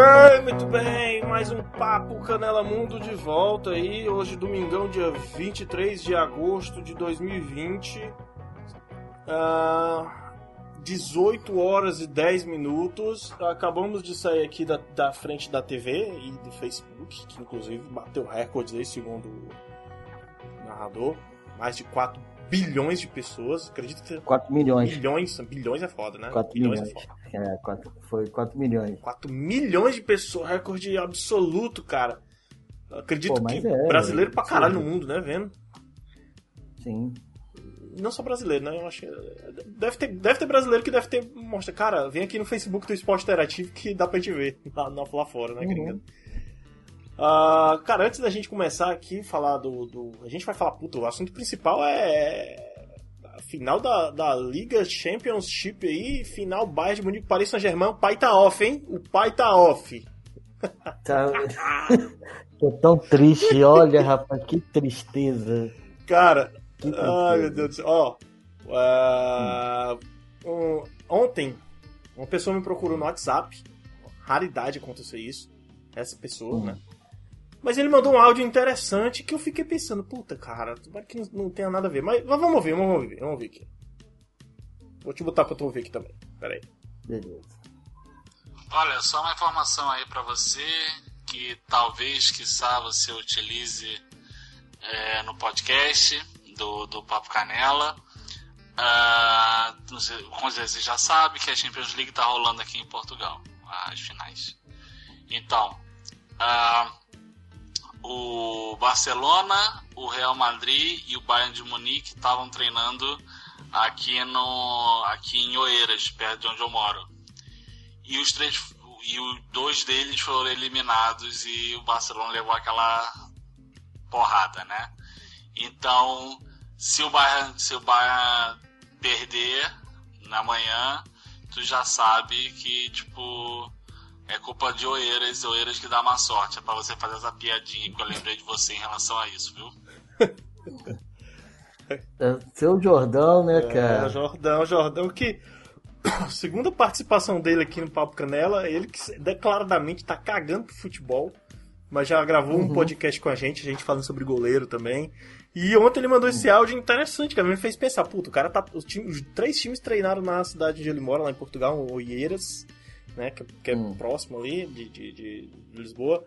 bem, muito bem. Mais um Papo Canela Mundo de volta aí. Hoje, domingão, dia 23 de agosto de 2020. Uh, 18 horas e 10 minutos. Acabamos de sair aqui da, da frente da TV e do Facebook, que inclusive bateu recordes aí, segundo o narrador. Mais de 4 bilhões de pessoas. Acredito que. 4 milhões. Bilhões, bilhões é foda, né? 4 bilhões. milhões. É, é quatro, foi 4 milhões. 4 milhões de pessoas, recorde absoluto, cara. Acredito Pô, que é, brasileiro pra caralho sim. no mundo, né? Vendo? Sim. Não só brasileiro, né? Eu acho deve ter, deve ter brasileiro que deve ter. Mostra, cara, vem aqui no Facebook do Esporte Interativo que dá pra gente ver lá, lá fora, né, uhum. Uh, cara, antes da gente começar aqui falar do, do, A gente vai falar, puta, o assunto principal é. Final da, da Liga Championship aí, final Bayern de Munique, Paris Saint-Germain, o pai tá off, hein? O pai tá off. Tá... Tô tão triste, olha, rapaz, que tristeza. Cara, que ai meu Deus do céu. Ó, uh, um, ontem, uma pessoa me procurou no WhatsApp, raridade acontecer isso, essa pessoa, hum. né? Mas ele mandou um áudio interessante que eu fiquei pensando, puta, cara, tomara que não tenha nada a ver. Mas, mas vamos ver, vamos ver, vamos ver aqui. Vou te botar pra tu ouvir aqui também. Pera aí. Beleza. Olha, só uma informação aí para você que talvez, quiçá, você utilize é, no podcast do, do Papo Canela. Uh, sei, com certeza você já sabe que a Champions League tá rolando aqui em Portugal, as finais. Então, uh, o Barcelona, o Real Madrid e o Bayern de Munique estavam treinando aqui no aqui em Oeiras, perto de onde eu moro. E os três e os dois deles foram eliminados e o Barcelona levou aquela porrada, né? Então, se o Bayern, se o Bayern perder na manhã, tu já sabe que tipo é culpa de Oeiras, Oeiras que dá má sorte. É pra você fazer essa piadinha que eu lembrei de você em relação a isso, viu? É seu Jordão, né, é, cara? É, Jordão, Jordão que. Segunda participação dele aqui no Papo Canela, ele que declaradamente tá cagando pro futebol, mas já gravou uhum. um podcast com a gente, a gente falando sobre goleiro também. E ontem ele mandou esse áudio interessante, que me fez pensar, puta, o cara tá. Os, time, os três times treinaram na cidade onde ele mora, lá em Portugal, Oeiras né? Que, que é hum. próximo ali de, de, de, Lisboa.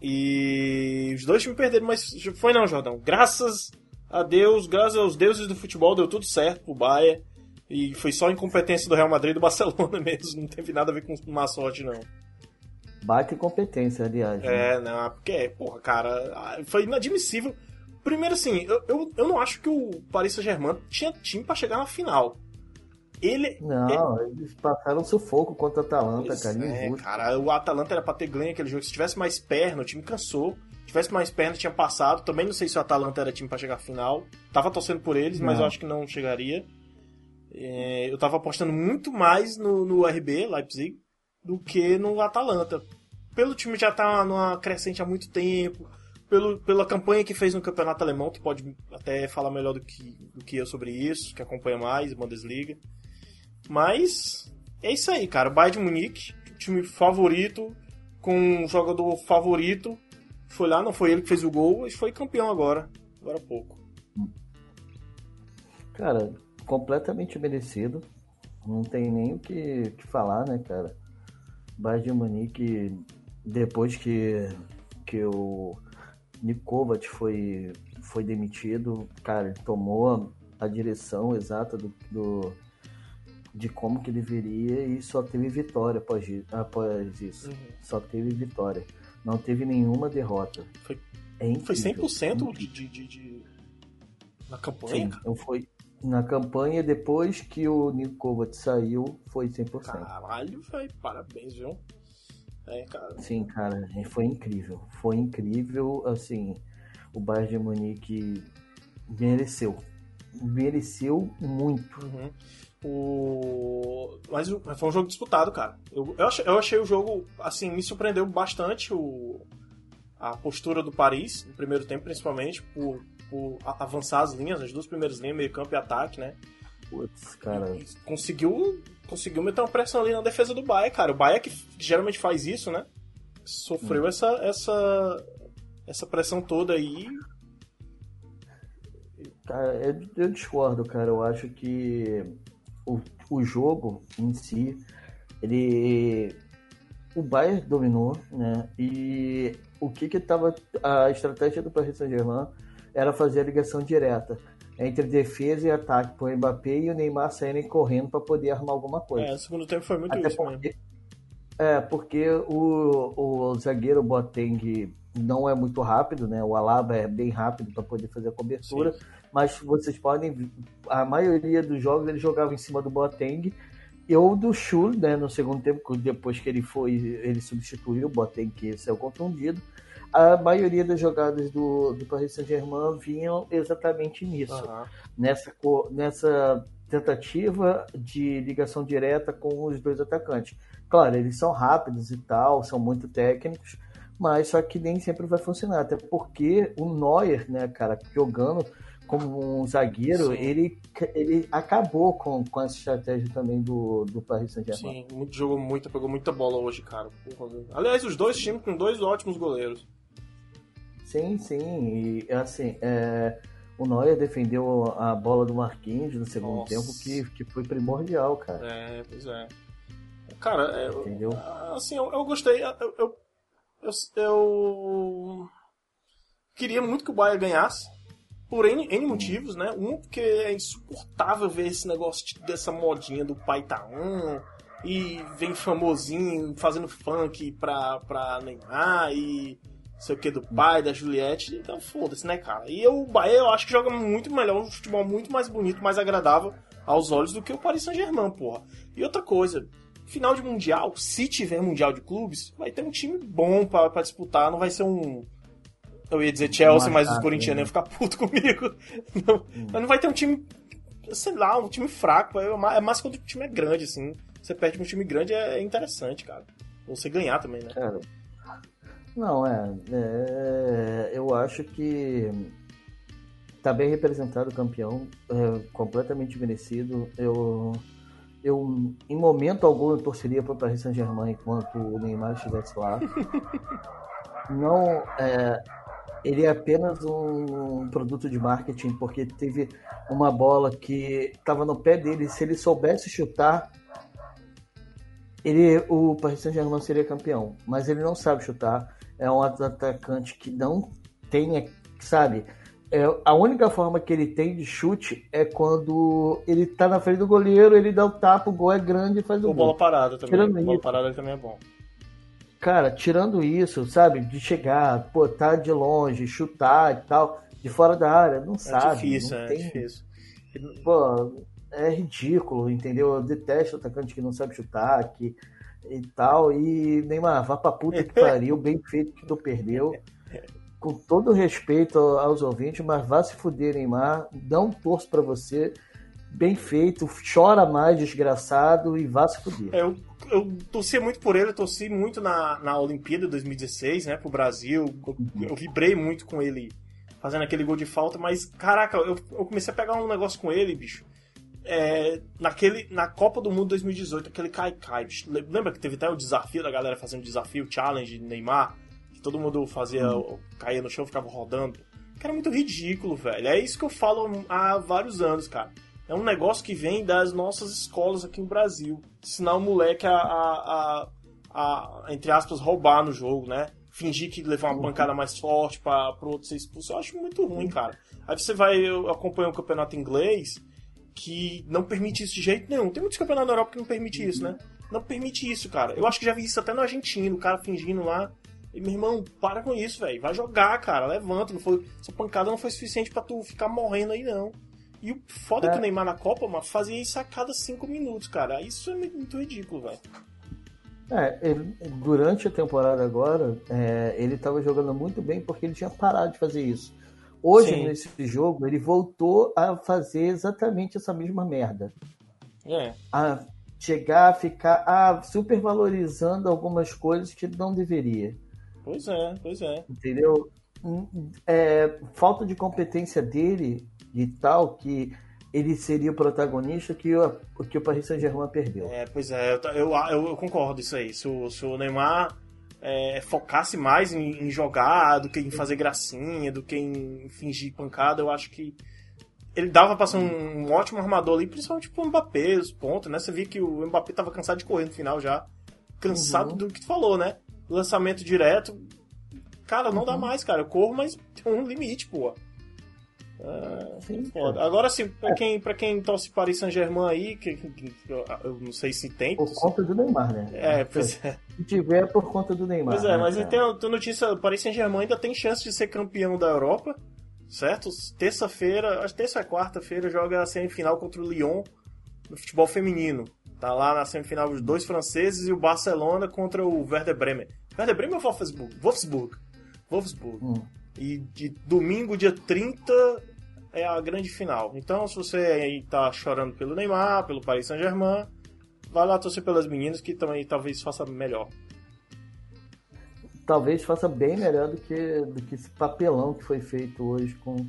E os dois times perderam, mas foi não, Jordão. Graças a Deus, graças aos deuses do futebol, deu tudo certo pro Bahia. E foi só incompetência do Real Madrid e do Barcelona mesmo, não teve nada a ver com má sorte, não. Bate incompetência, aliás. Né? É, não, porque, porra, cara, foi inadmissível. Primeiro, assim, eu, eu, eu não acho que o Paris Saint-Germain tinha time para chegar na final. Ele. Não, ele... eles passaram sufoco contra o Atalanta, cara. É, cara, o Atalanta era pra ter ganho aquele jogo. Se tivesse mais perna, o time cansou. Se tivesse mais perna, tinha passado. Também não sei se o Atalanta era time para chegar à final. Tava torcendo por eles, não. mas eu acho que não chegaria. É, eu tava apostando muito mais no, no RB, Leipzig, do que no Atalanta. Pelo time já tá numa crescente há muito tempo. Pelo, pela campanha que fez no campeonato alemão, tu pode até falar melhor do que, do que eu sobre isso, que acompanha mais, Bundesliga. Mas é isso aí, cara. Bayern de Munique, time favorito, com um jogador favorito. Foi lá, não foi ele que fez o gol, e foi campeão agora. Agora há pouco. Cara, completamente merecido. Não tem nem o que, que falar, né, cara? Bayern de Munique, depois que, que o Nikovac foi, foi demitido, cara, tomou a direção exata do, do de como que deveria e só teve vitória após, após isso. Uhum. Só teve vitória. Não teve nenhuma derrota. Foi, é incrível, foi 100% de, de, de, de, na campanha? Sim, então foi na campanha depois que o Nico Kovac saiu, foi 100%. Caralho, velho, parabéns, viu? É, cara. Sim, cara, foi incrível. Foi incrível, assim, o Bayern de Munique mereceu. Mereceu muito. Uhum. O... Mas foi um jogo disputado, cara. Eu, eu, achei, eu achei o jogo, assim, me surpreendeu bastante o, a postura do Paris, no primeiro tempo, principalmente, por, por avançar as linhas, as duas primeiras linhas, meio campo e ataque, né? Putz, cara. Conseguiu, conseguiu meter uma pressão ali na defesa do Bahia, cara. O Bahia que geralmente faz isso, né? Sofreu hum. essa, essa, essa pressão toda aí. Cara, eu, eu discordo, cara. Eu acho que o, o jogo em si, ele. O Bayern dominou, né? E o que que tava. A estratégia do Paris Saint-Germain era fazer a ligação direta entre defesa e ataque para o Mbappé e o Neymar saírem correndo para poder armar alguma coisa. É, o segundo tempo foi muito Até isso porque, mesmo. É, porque o, o zagueiro Boateng não é muito rápido, né? O Alaba é bem rápido para poder fazer a cobertura, Sim. Mas vocês podem a maioria dos jogos ele jogava em cima do Boateng ou do Schul, né, no segundo tempo, depois que ele foi, ele substituiu o Boateng que saiu contundido a maioria das jogadas do, do Paris Saint-Germain vinham exatamente nisso. Uhum. Nessa, nessa tentativa de ligação direta com os dois atacantes. Claro, eles são rápidos e tal, são muito técnicos, mas só que nem sempre vai funcionar. Até porque o Neuer, né, cara, jogando como um zagueiro, ele, ele acabou com, com essa estratégia também do, do Paris Saint-Germain. Sim, jogou muito, pegou muita bola hoje, cara. Aliás, os dois times com dois ótimos goleiros. Sim, sim. E assim, é, o Neuer defendeu a bola do Marquinhos no segundo Nossa. tempo, que, que foi primordial, cara. É, pois é. Cara, é, Entendeu? assim, eu, eu gostei. Eu, eu, eu, eu, queria muito que o Bayern ganhasse. Por N, N motivos, né? Um, porque é insuportável ver esse negócio dessa modinha do pai tá um e vem famosinho fazendo funk pra, pra Neymar e sei o que, do pai, da Juliette, então foda-se, né, cara? E o Bahia eu acho que joga muito melhor, um futebol muito mais bonito, mais agradável aos olhos do que o Paris Saint-Germain, porra. E outra coisa, final de Mundial, se tiver Mundial de Clubes, vai ter um time bom para disputar, não vai ser um. Eu ia dizer Chelsea, mas os corintianos iam ficar puto comigo. Não, hum. Mas não vai ter um time, sei lá, um time fraco. É mais quando o time é grande, assim. Você perde um time grande é interessante, cara. Você ganhar também, né? Cara, não, é, é, Eu acho que tá bem representado o campeão, é, completamente merecido. Eu, eu, em momento algum, eu torceria para o Paris Saint-Germain enquanto o Neymar estivesse lá. Não, é, ele é apenas um produto de marketing, porque teve uma bola que estava no pé dele. Se ele soubesse chutar, ele, o Paris Saint-Germain seria campeão. Mas ele não sabe chutar é um atacante que não tem, sabe? É, a única forma que ele tem de chute é quando ele tá na frente do goleiro, ele dá o tapa, o gol é grande e faz o, o gol. bola parada também. Tirando bola parada também é bom. Cara, tirando isso, sabe? De chegar, pô, tá de longe, chutar e tal, de fora da área, não é sabe. Difícil, não é tem... difícil. Pô, é ridículo, entendeu? Eu detesto atacante que não sabe chutar, que e tal. E Neymar, vá pra puta que pariu, bem feito que tu perdeu. Com todo respeito aos ouvintes, mas vá se fuder, Neymar. Não torço para você. Bem feito, chora mais, desgraçado, e vá se fuder. É, eu, eu torci muito por ele, eu torci muito na, na Olimpíada 2016, né, pro Brasil. Eu, eu vibrei muito com ele fazendo aquele gol de falta, mas caraca, eu, eu comecei a pegar um negócio com ele, bicho é, naquele, na Copa do Mundo 2018, aquele Kai. Lembra que teve até o desafio da galera fazendo desafio, challenge de Neymar? Que todo mundo fazia, hum. caía no chão ficava rodando. Era muito ridículo, velho. É isso que eu falo há vários anos, cara. É um negócio que vem das nossas escolas aqui no Brasil. Ensinar o moleque a, a, a, a entre aspas, roubar no jogo, né? Fingir que levar uma pancada mais forte para o outro ser expulso. Eu acho muito ruim, cara. Aí você vai, eu acompanho o campeonato inglês que não permite isso de jeito nenhum. Tem muitos campeonatos na Europa que não permite isso, né? Não permite isso, cara. Eu acho que já vi isso até no argentino, o cara fingindo lá. E, meu irmão, para com isso, velho. Vai jogar, cara. Levanta. Não foi, essa pancada não foi suficiente para tu ficar morrendo aí, não. E o foda é. que o Neymar na Copa, mano, fazia isso a cada cinco minutos, cara. Isso é muito ridículo, velho. É, ele, durante a temporada agora, é, ele estava jogando muito bem porque ele tinha parado de fazer isso. Hoje, Sim. nesse jogo, ele voltou a fazer exatamente essa mesma merda. É. A chegar a ficar a, supervalorizando algumas coisas que não deveria. Pois é, pois é. Entendeu? É, falta de competência dele e tal, que ele seria o protagonista que o, que o Paris Saint-Germain perdeu. É, pois é, eu, eu, eu concordo isso aí. Se o, se o Neymar é, focasse mais em, em, jogar do que em fazer gracinha, do que em fingir pancada, eu acho que ele dava pra ser um, um ótimo armador ali, principalmente pro Mbappé, os pontos, né? Você via que o Mbappé tava cansado de correr no final já. Cansado uhum. do que tu falou, né? Lançamento direto. Cara, não uhum. dá mais, cara. Eu corro, mas tem um limite, pô. É, sim, foda. Agora sim, pra, é. quem, pra quem torce Paris Saint-Germain aí, que, que, eu não sei se tem. Por conta do Neymar, né? É, pois é. Se tiver, é por conta do Neymar. Pois é, né, mas tem, tem notícia: Paris Saint-Germain ainda tem chance de ser campeão da Europa, certo? Terça-feira, acho que terça ou quarta-feira, joga a semifinal contra o Lyon no futebol feminino. Tá lá na semifinal os dois franceses e o Barcelona contra o Werder Bremen. Werder Bremen ou Wolfsburg? Wolfsburg. Wolfsburg. Hum. E de domingo, dia 30, é a grande final. Então, se você aí tá chorando pelo Neymar, pelo Paris Saint-Germain, vai lá torcer pelas meninas que também talvez faça melhor. Talvez faça bem melhor do que, do que esse papelão que foi feito hoje com,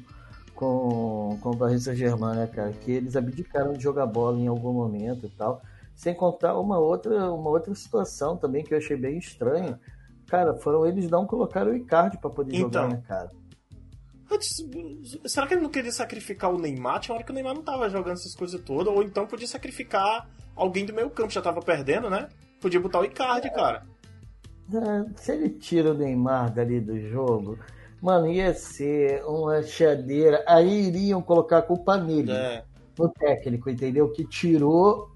com, com o Paris Saint-Germain, né, cara? Que eles abdicaram de jogar bola em algum momento e tal. Sem contar uma outra, uma outra situação também que eu achei bem estranha. Cara, foram eles não colocar o Icardi para poder então, jogar, né, cara? Será que ele não queria sacrificar o Neymar? Tinha hora que o Neymar não tava jogando essas coisas todas. Ou então podia sacrificar alguém do meio campo, já tava perdendo, né? Podia botar o Icardi, cara. É, se ele tira o Neymar dali do jogo, mano, ia ser uma chadeira. Aí iriam colocar a culpa nele. É. No técnico, entendeu? Que tirou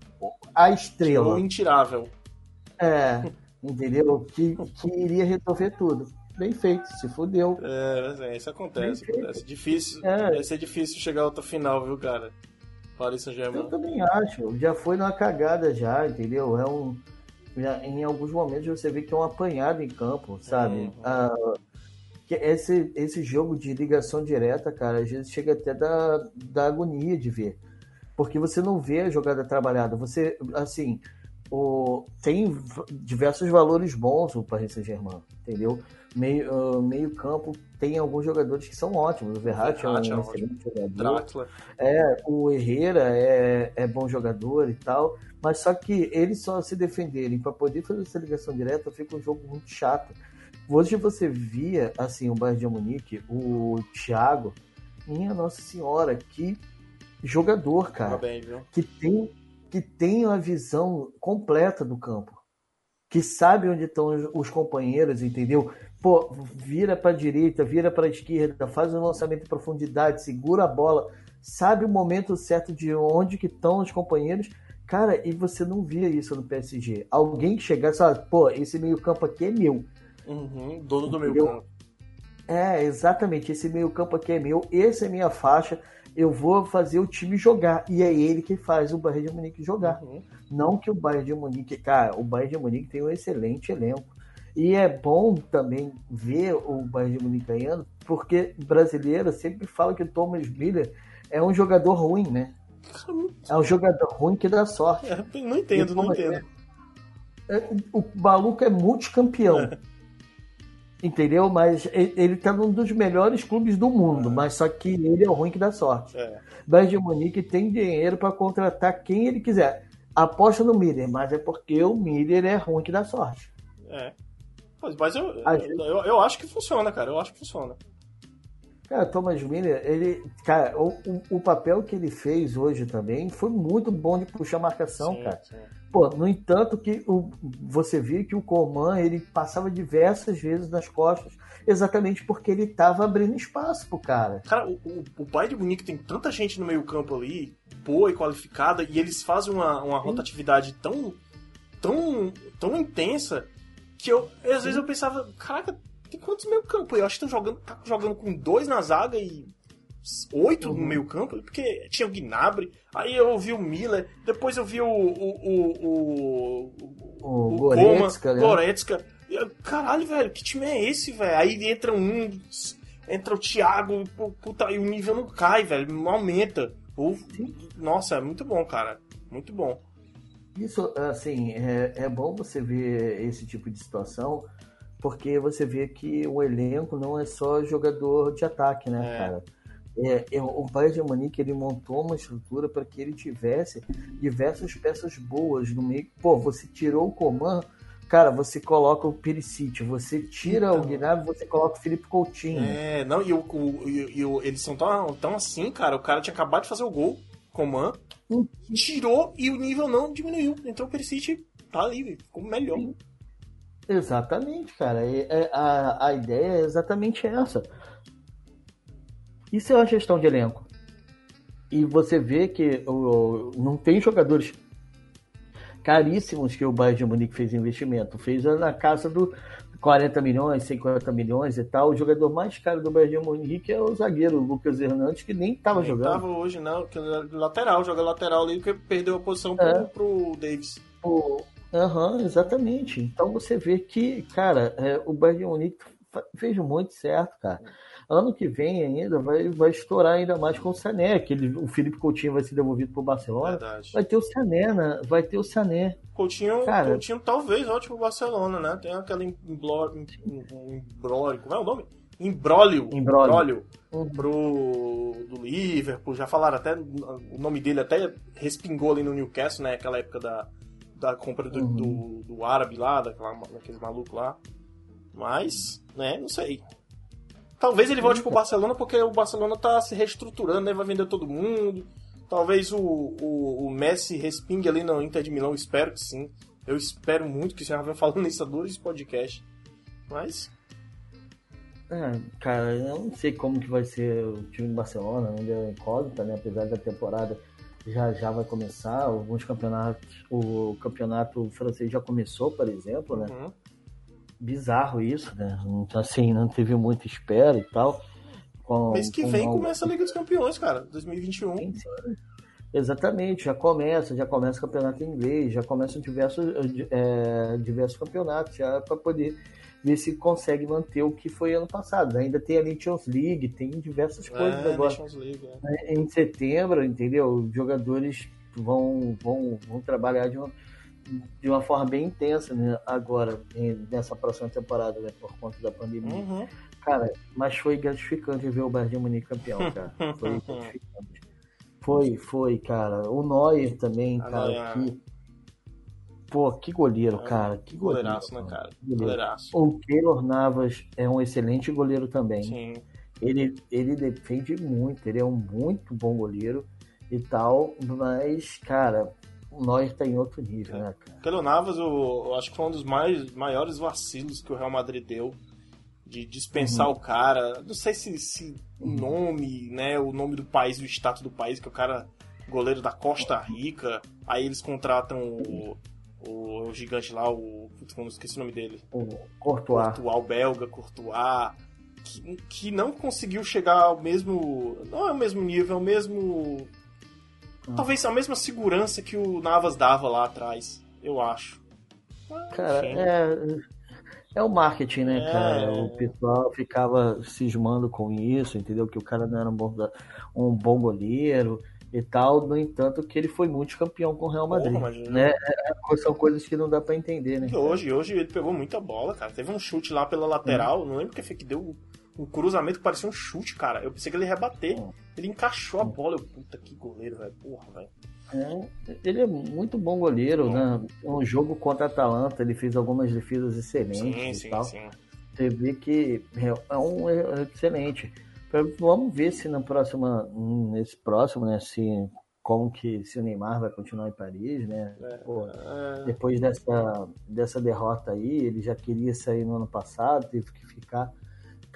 a estrela. Tirou o intirável. É, entendeu? Que, que iria resolver tudo bem feito, se fudeu. É, é isso acontece, acontece. Difícil, é. Ser difícil chegar a outra final, viu, cara? Paris Saint-Germain. Eu também acho, já foi numa cagada já, entendeu? É um... Já, em alguns momentos você vê que é um apanhado em campo, sabe? Uhum. Ah, que esse, esse jogo de ligação direta, cara, às vezes chega até da, da agonia de ver. Porque você não vê a jogada trabalhada. Você, assim, o, tem diversos valores bons o Paris Saint-Germain, entendeu? Meio, uh, meio campo tem alguns jogadores que são ótimos. O Verratti é um é excelente jogador. Drácula. É, o Herrera é, é bom jogador e tal. Mas só que eles só se defenderem para poder fazer essa ligação direta fica um jogo muito chato. Hoje você via, assim, o Bayern de Munique, o Thiago, minha Nossa Senhora, que jogador, cara. Bem, que tem que tem uma visão completa do campo. Que sabe onde estão os companheiros, entendeu? Pô, vira para a direita, vira para a esquerda, faz um lançamento em profundidade, segura a bola, sabe o momento certo de onde que estão os companheiros. Cara, e você não via isso no PSG. Alguém que chegasse e fala, pô, esse meio campo aqui é meu. Uhum, dono do meio campo. É, exatamente. Esse meio campo aqui é meu, essa é minha faixa eu vou fazer o time jogar. E é ele que faz o Bayern de Munique jogar. Uhum. Não que o Bayern de Munique. Cara, o Bayern de Munique tem um excelente elenco. E é bom também ver o Bayern de Munique ganhando, porque brasileiro sempre fala que o Thomas Miller é um jogador ruim, né? É um jogador ruim que dá sorte. É, não entendo, não entendo. É, o maluco é multicampeão. É. Entendeu? Mas ele tá num dos melhores clubes do mundo, é. mas só que ele é o ruim que dá sorte. É. Bayern de Munique tem dinheiro para contratar quem ele quiser. Aposta no Miller, mas é porque o Miller é ruim que dá sorte. É. Mas, eu, eu, eu, eu, acho que funciona, cara. Eu acho que funciona. Cara, Thomas Miller, ele. Cara, o, o, o papel que ele fez hoje também foi muito bom de puxar marcação, sim, cara. Sim. Pô, no entanto, que o, você via que o Coman ele passava diversas vezes nas costas, exatamente porque ele estava abrindo espaço pro cara. Cara, o, o, o Bayern de Munique tem tanta gente no meio campo ali, boa e qualificada, e eles fazem uma, uma rotatividade tão, tão, tão intensa que eu, às vezes eu pensava, caraca, tem quantos meio campo? Eu acho que estão jogando, tá jogando com dois na zaga e oito uhum. no meio campo, porque tinha o Gnabry, aí eu vi o Miller, depois eu vi o o o, o, o, o Goretzka, Coma, né? Goretzka. Caralho, velho, que time é esse, velho? Aí entra um, entra o Thiago, puta, e o nível não cai, velho, não aumenta. Nossa, é muito bom, cara, muito bom. Isso, assim, é, é bom você ver esse tipo de situação, porque você vê que o elenco não é só jogador de ataque, né, é. cara? é, é, o Bayern de Munique ele montou uma estrutura para que ele tivesse diversas peças boas no meio. Pô, você tirou o Coman, cara, você coloca o Perisic, você tira então, o Gnabry, você coloca o Felipe Coutinho. É, não, e, o, o, e, o, eles são tão, tão assim, cara, o cara tinha acabado de fazer o gol, Coman, hum. tirou e o nível não diminuiu. Entrou o Perisic, tá ali, ficou melhor. Sim. Exatamente, cara. É, a, a ideia é exatamente essa. Isso é uma gestão de elenco. E você vê que o, não tem jogadores caríssimos que o Bayern de Munique fez investimento. Fez na casa do 40 milhões, 50 milhões e tal. O jogador mais caro do Bayern de Munique é o zagueiro Lucas Hernandes, que nem estava jogando. Não estava hoje, não. Que é lateral, joga lateral ali, que perdeu a posição é. pro, pro Davis. Aham, uhum, exatamente. Então você vê que, cara, é, o Bayern Munique fez muito certo, cara. Ano que vem ainda vai, vai estourar ainda mais com o Sané, que ele, o Felipe Coutinho vai ser devolvido para o Barcelona. Verdade. Vai ter o Sané, né? Vai ter o Sané. Coutinho, Cara, Coutinho talvez ótimo o Barcelona, né? Tem aquela embrólio, como é o nome? Embrólio, embrólio uhum. pro do Liverpool, já falaram até o nome dele até respingou ali no Newcastle, né? Aquela época da, da compra do, uhum. do, do, árabe lá, daquela, daqueles malucos lá. Mas, né, não sei. Talvez ele volte pro Barcelona porque o Barcelona tá se reestruturando, né? Vai vender todo mundo. Talvez o, o, o Messi respingue ali no Inter de Milão, espero que sim. Eu espero muito que você já venha falando isso a dois podcast. Mas. É, cara, eu não sei como que vai ser o time do Barcelona, ainda é incógnita, né? Apesar da temporada já já vai começar, alguns campeonatos, o campeonato francês já começou, por exemplo, né? Uhum bizarro isso, né? Então, assim, não teve muita espera e tal. Com, Mês que vem começa a Liga dos Campeões, cara, 2021. Sim, sim. Exatamente, já começa, já começa o campeonato inglês, já começam diversos, é, diversos campeonatos já para poder ver se consegue manter o que foi ano passado. Ainda tem a Nations League, tem diversas coisas é, agora. League, é. Em setembro, entendeu? Os jogadores vão, vão, vão trabalhar de uma de uma forma bem intensa né, agora, nessa próxima temporada, né, por conta da pandemia. Uhum. Cara, mas foi gratificante ver o Bayern de Munique campeão, cara. Foi gratificante. Foi, foi, cara. O Neuer também, A cara, Neuer. que... Pô, que goleiro, é. cara. Que goleiro. Goleiraço, né, cara? Goleiraço. O Keylor Navas é um excelente goleiro também. Sim. Ele, ele defende muito, ele é um muito bom goleiro e tal, mas, cara, o Neuer tá em outro nível, é. né, cara? Keylor Navas, eu, eu, acho que foi um dos mais, maiores vacilos que o Real Madrid deu de dispensar uhum. o cara. Não sei se, se o nome, né, o nome do país, o status do país, que o cara, goleiro da Costa Rica, aí eles contratam o, o, o gigante lá, o. Não esqueci o nome dele. O Courtois. Courtois, o belga, Courtois. Que, que não conseguiu chegar ao mesmo. Não é o mesmo nível, é o mesmo Talvez a mesma segurança que o Navas dava lá atrás, eu acho. Cara, é, é o marketing, né, é... cara? O pessoal ficava cismando com isso, entendeu? Que o cara não era um bom, um bom goleiro e tal. No entanto, que ele foi multicampeão com o Real Madrid. Porra, mas... né? É, são coisas que não dá para entender, né? Hoje, hoje ele pegou muita bola, cara. Teve um chute lá pela lateral, hum. não lembro que foi que deu um cruzamento que parecia um chute, cara. Eu pensei que ele ia rebater. Ele encaixou a bola. Eu, puta que goleiro, velho. Porra, velho. É, ele é muito bom goleiro, bom. né? Um jogo contra a Atalanta, ele fez algumas defesas excelentes sim, sim, tal. Sim. Você vê que é um é excelente. Vamos ver se na próxima, nesse próximo, né? Se como que se o Neymar vai continuar em Paris, né? É, Pô, é... Depois dessa, dessa derrota aí, ele já queria sair no ano passado, teve que ficar.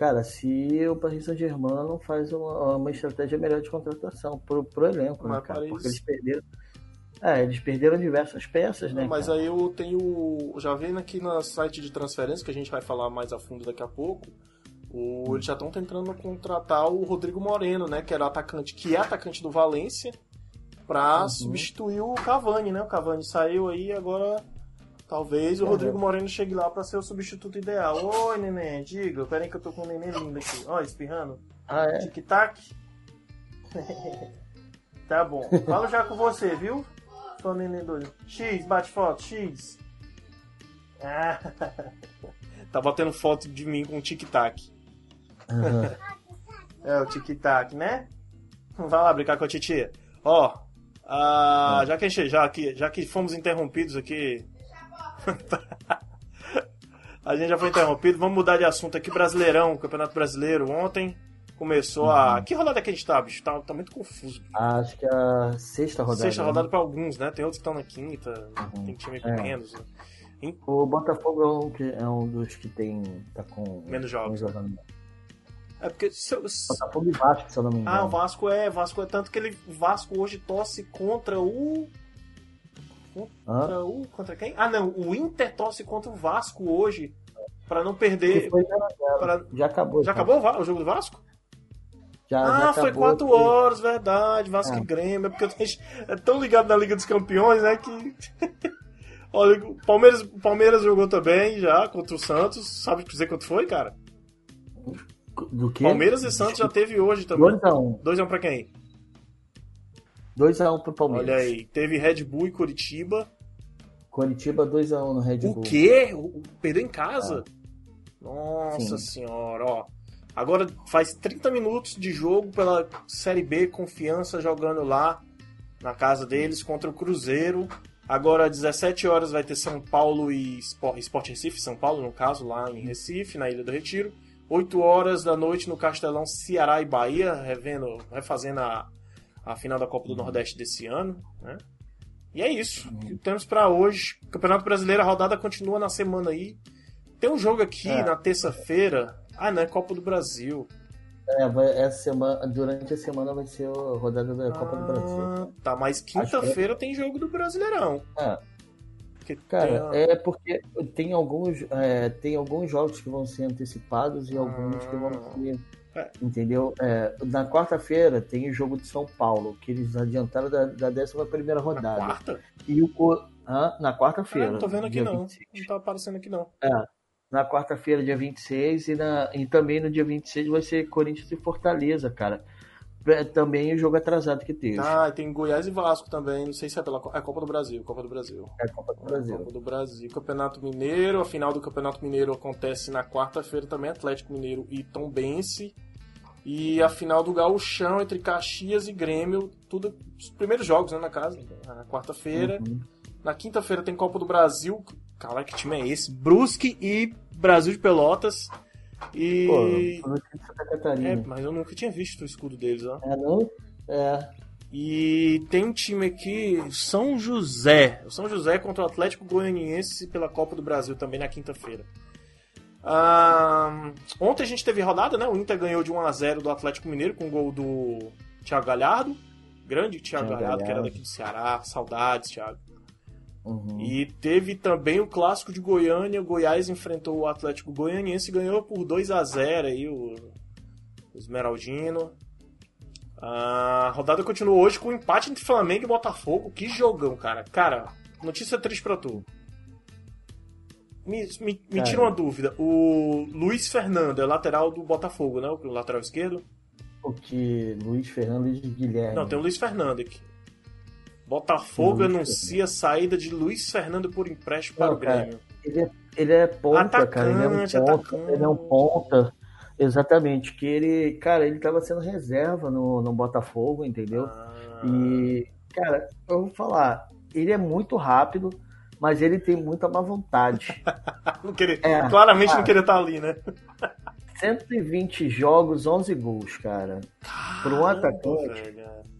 Cara, se o Paris Saint-Germain não faz uma, uma, estratégia melhor de contratação pro, pro elenco, né, cara? Paris... Porque eles perderam. É, eles perderam diversas peças, né? Mas cara? aí eu tenho. Já vendo aqui no site de transferência, que a gente vai falar mais a fundo daqui a pouco. O, eles já estão tentando contratar o Rodrigo Moreno, né? Que era atacante, que é atacante do Valência, para uhum. substituir o Cavani, né? O Cavani saiu aí agora Talvez o Rodrigo Moreno chegue lá para ser o substituto ideal. Oi, neném, diga. Pera aí que eu tô com um neném lindo aqui. Ó, espirrando. Ah, é? Tic-tac. tá bom. Falo já com você, viu? Sou neném doido. X, bate foto, X. Ah. tá batendo foto de mim com tic-tac. Uhum. É, o tic-tac, né? Vai lá brincar com a titia. Ó, ah, já, que já, que, já que fomos interrompidos aqui. a gente já foi interrompido, vamos mudar de assunto aqui. Brasileirão, Campeonato Brasileiro. Ontem começou a. Uhum. Que rodada que a gente tá, bicho? Tá, tá muito confuso. Acho que é a sexta rodada. Sexta rodada né? pra alguns, né? Tem outros que estão na quinta, uhum. tem time com é. menos. Né? O Botafogo é um, que, é um dos que tem. tá com. Menos jogos. Né? É porque. Se, se... Botafogo e Vasco, se eu não me engano. Ah, o Vasco é. Vasco é tanto que ele. O Vasco hoje torce contra o. Contra o. Contra quem? Ah, não. O Inter torce contra o Vasco hoje. Pra não perder. Pra... Já acabou. Já, já acabou o jogo do Vasco? Já, ah, já foi 4 horas, verdade. Vasco é. e Grêmio. É porque é tão ligado na Liga dos Campeões, né? Que. Olha, o Palmeiras, Palmeiras jogou também já contra o Santos. Sabe dizer quanto foi, cara? Do que? Palmeiras e Santos já teve hoje também. 2x1. 2x1 pra quem? 2x1 pro Palmeiras. Olha aí, teve Red Bull e Curitiba. Curitiba 2x1 no Red Bull. O quê? Perdeu em casa? Ah. Nossa Sim. senhora, ó. Agora faz 30 minutos de jogo pela Série B, confiança jogando lá na casa deles contra o Cruzeiro. Agora, às 17 horas, vai ter São Paulo e Sport Recife, São Paulo, no caso, lá em Recife, na Ilha do Retiro. 8 horas da noite no Castelão, Ceará e Bahia, revendo, refazendo a, a final da Copa do Nordeste desse ano. Né? E é isso que temos para hoje. Campeonato Brasileiro, a rodada continua na semana aí. Tem um jogo aqui é. na terça-feira. Ah, não, é Copa do Brasil. É, vai, essa semana, durante a semana vai ser a rodada da Copa do Brasil. Ah, tá, mas quinta-feira tem jogo do Brasileirão. É. Porque Cara, tem... é porque tem alguns, é, tem alguns jogos que vão ser antecipados e alguns que vão ah. ser. É. Entendeu? É, na quarta-feira tem o jogo de São Paulo, que eles adiantaram da, da 11 rodada. Na quarta? E o, ah, na quarta-feira. Ah, não tô vendo aqui não. 26. Não tá aparecendo aqui não. É na quarta-feira, dia 26, e, na, e também no dia 26 vai ser Corinthians e Fortaleza, cara. Também o jogo atrasado que teve. Ah, tem Goiás e Vasco também, não sei se é pela é Copa do Brasil, Copa do Brasil. É Copa do Brasil. É Copa do Brasil. Campeonato Mineiro, a final do Campeonato Mineiro acontece na quarta-feira também, Atlético Mineiro e Tombense. E a final do Gauchão entre Caxias e Grêmio, tudo os primeiros jogos, né, na casa, na quarta-feira. Uhum. Na quinta-feira tem Copa do Brasil. Cara, que time é esse? Brusque e Brasil de Pelotas. E. Pô, Santa Catarina. É, mas eu nunca tinha visto o escudo deles, ó. É, não? É. E tem um time aqui, São José. O São José contra o Atlético Goianiense pela Copa do Brasil também na quinta-feira. Ah, ontem a gente teve rodada, né? O Inter ganhou de 1 a 0 do Atlético Mineiro com o gol do Thiago Galhardo. Grande Thiago, Thiago Galhardo, Galhardo, que era daqui do Ceará. Saudades, Thiago. Uhum. E teve também o clássico de Goiânia. O Goiás enfrentou o Atlético Goianiense e ganhou por 2 a 0 aí o, o Esmeraldino. A rodada continua hoje com um empate entre Flamengo e Botafogo. Que jogão, cara. Cara, notícia triste pra tu. Me, me, me tira uma dúvida. O Luiz Fernando é lateral do Botafogo, né? O lateral esquerdo? O que? Luiz Fernando e Guilherme. Não, tem o Luiz Fernando aqui. Botafogo anuncia a saída de Luiz Fernando por empréstimo para Não, o Grêmio. ele, é, ele é ponta, atacante, cara. Ele é um ponta. Ele é um ponta. Exatamente. Que ele, cara, ele estava sendo reserva no, no Botafogo, entendeu? Ah. E, cara, eu vou falar, ele é muito rápido, mas ele tem muita má vontade. não queria, é, claramente cara, não queria estar ali, né? 120 jogos, 11 gols, cara. Para um atacante. Velho.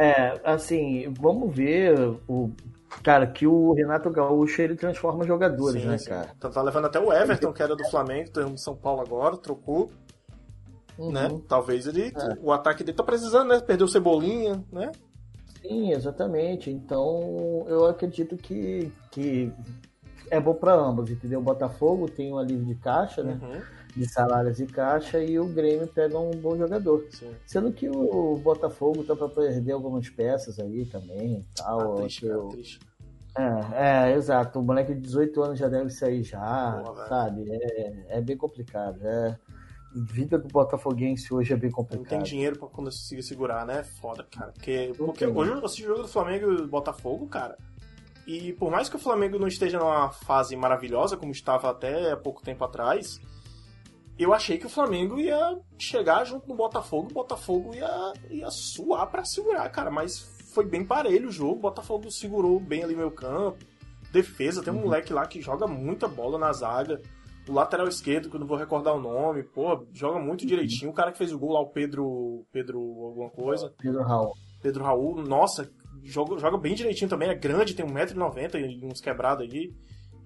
É, assim, vamos ver o. Cara, que o Renato Gaúcho ele transforma jogadores, sim, né, sim. cara? Tá, tá, levando até o Everton, que era do Flamengo, tem São Paulo agora, trocou. Uhum. Né? Talvez ele. É. O ataque dele tá precisando, né? Perdeu Cebolinha, né? Sim, exatamente. Então eu acredito que, que é bom para ambos, entendeu? O Botafogo tem um alívio de caixa, né? Uhum de salários e caixa e o Grêmio pega um bom jogador. Sim. Sendo que o Botafogo tá para perder algumas peças aí também tal. Ah, triste, eu... É, é, exato. O moleque de 18 anos já deve sair já, Boa, sabe? É, é bem complicado. É, vida do Botafoguense hoje é bem complicado. Não tem dinheiro pra conseguir segurar, né? Foda, cara. Porque, porque hoje eu assisti o jogo do Flamengo e do Botafogo, cara. E por mais que o Flamengo não esteja numa fase maravilhosa, como estava até há pouco tempo atrás, eu achei que o Flamengo ia chegar junto no Botafogo, o Botafogo ia, ia suar para segurar, cara, mas foi bem parelho o jogo, o Botafogo segurou bem ali meio campo, defesa, tem um uhum. moleque lá que joga muita bola na zaga, o lateral esquerdo, que eu não vou recordar o nome, pô, joga muito direitinho, o cara que fez o gol lá, o Pedro, Pedro alguma coisa. Pedro Raul. Pedro Raul, nossa, joga, joga bem direitinho também, é grande, tem 1,90m e uns quebrados aí.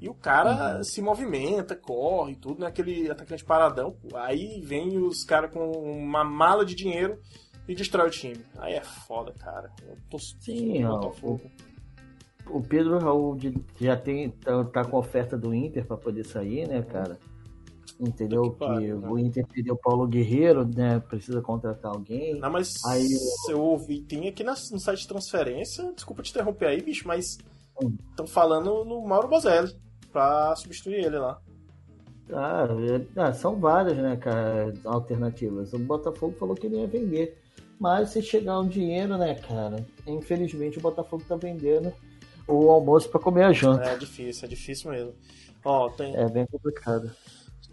E o cara uhum. se movimenta, corre, tudo, né? Aquele atacante paradão. Aí vem os caras com uma mala de dinheiro e destrói o time. Aí é foda, cara. Eu tô Sim, ó, o, o Pedro Raul já tem, tá, tá, com oferta do Inter para poder sair, né, cara? Entendeu? Que, né? o Inter perdeu o Paulo Guerreiro, né? Precisa contratar alguém. Não, mas aí, eu ouvi, tem aqui no site de transferência, desculpa te interromper aí, bicho, mas estão hum. falando no Mauro Bozelli pra substituir ele lá. Ah, é, ah, são várias, né, cara, alternativas. O Botafogo falou que ele ia vender. Mas se chegar um dinheiro, né, cara? Infelizmente o Botafogo tá vendendo o almoço para comer a janta. É difícil, é difícil mesmo. Ó, tem... É bem complicado.